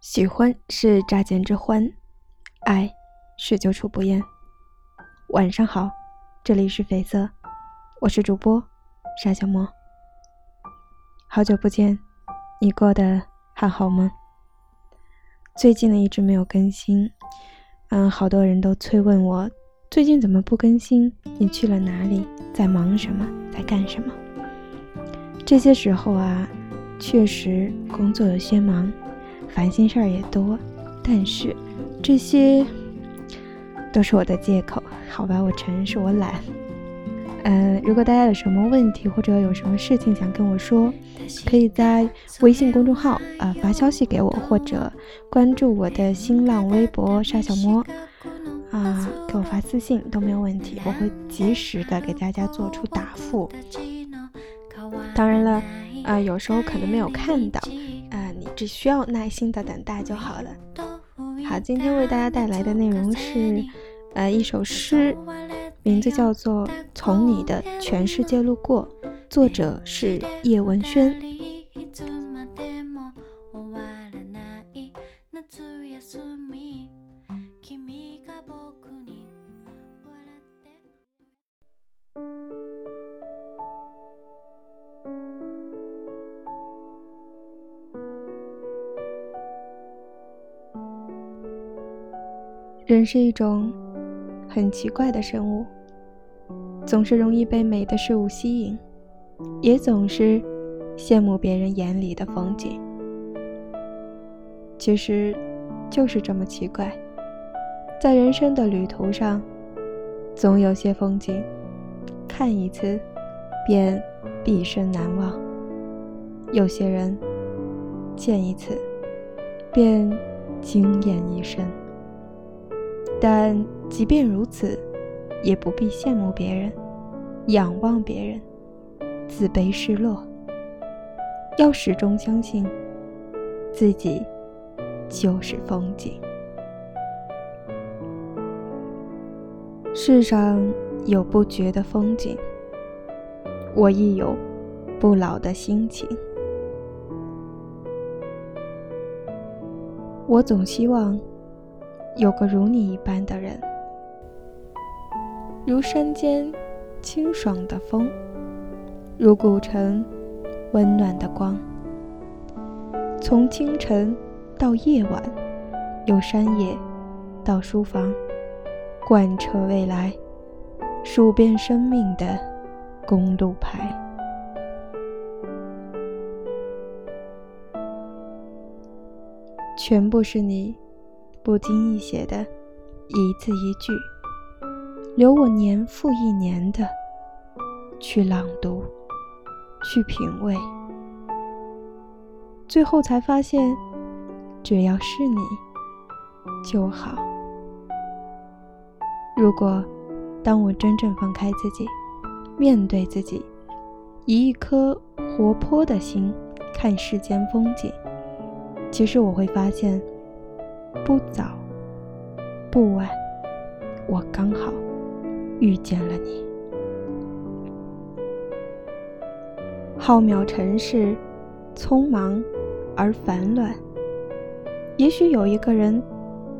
喜欢是乍见之欢，爱是久处不厌。晚上好，这里是绯色，我是主播沙小莫。好久不见，你过得还好吗？最近呢一直没有更新，嗯，好多人都催问我最近怎么不更新？你去了哪里？在忙什么？在干什么？这些时候啊，确实工作有些忙。烦心事儿也多，但是这些都是我的借口，好吧？我承认是我懒。嗯，如果大家有什么问题或者有什么事情想跟我说，可以在微信公众号啊发消息给我，或者关注我的新浪微博沙小摸啊，给我发私信都没有问题，我会及时的给大家做出答复。当然了，啊，有时候可能没有看到。只需要耐心的等待就好了。好，今天为大家带来的内容是，呃，一首诗，名字叫做《从你的全世界路过》，作者是叶文轩。人是一种很奇怪的生物，总是容易被美的事物吸引，也总是羡慕别人眼里的风景。其实，就是这么奇怪，在人生的旅途上，总有些风景，看一次便毕生难忘；有些人见一次便惊艳一生。但即便如此，也不必羡慕别人，仰望别人，自卑失落。要始终相信，自己就是风景。世上有不绝的风景，我亦有不老的心情。我总希望。有个如你一般的人，如山间清爽的风，如古城温暖的光。从清晨到夜晚，由山野到书房，贯彻未来，数遍生命的公路牌，全部是你。不经意写的一字一句，留我年复一年的去朗读、去品味，最后才发现，只要是你就好。如果当我真正放开自己，面对自己，以一颗活泼的心看世间风景，其实我会发现。不早，不晚，我刚好遇见了你。浩渺尘世，匆忙而烦乱。也许有一个人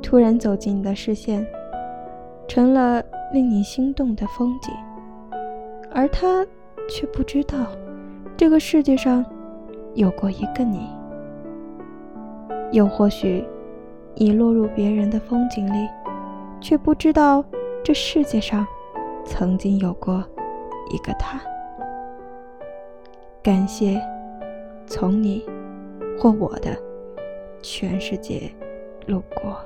突然走进你的视线，成了令你心动的风景，而他却不知道，这个世界上有过一个你。又或许。你落入别人的风景里，却不知道这世界上曾经有过一个他。感谢从你或我的全世界路过。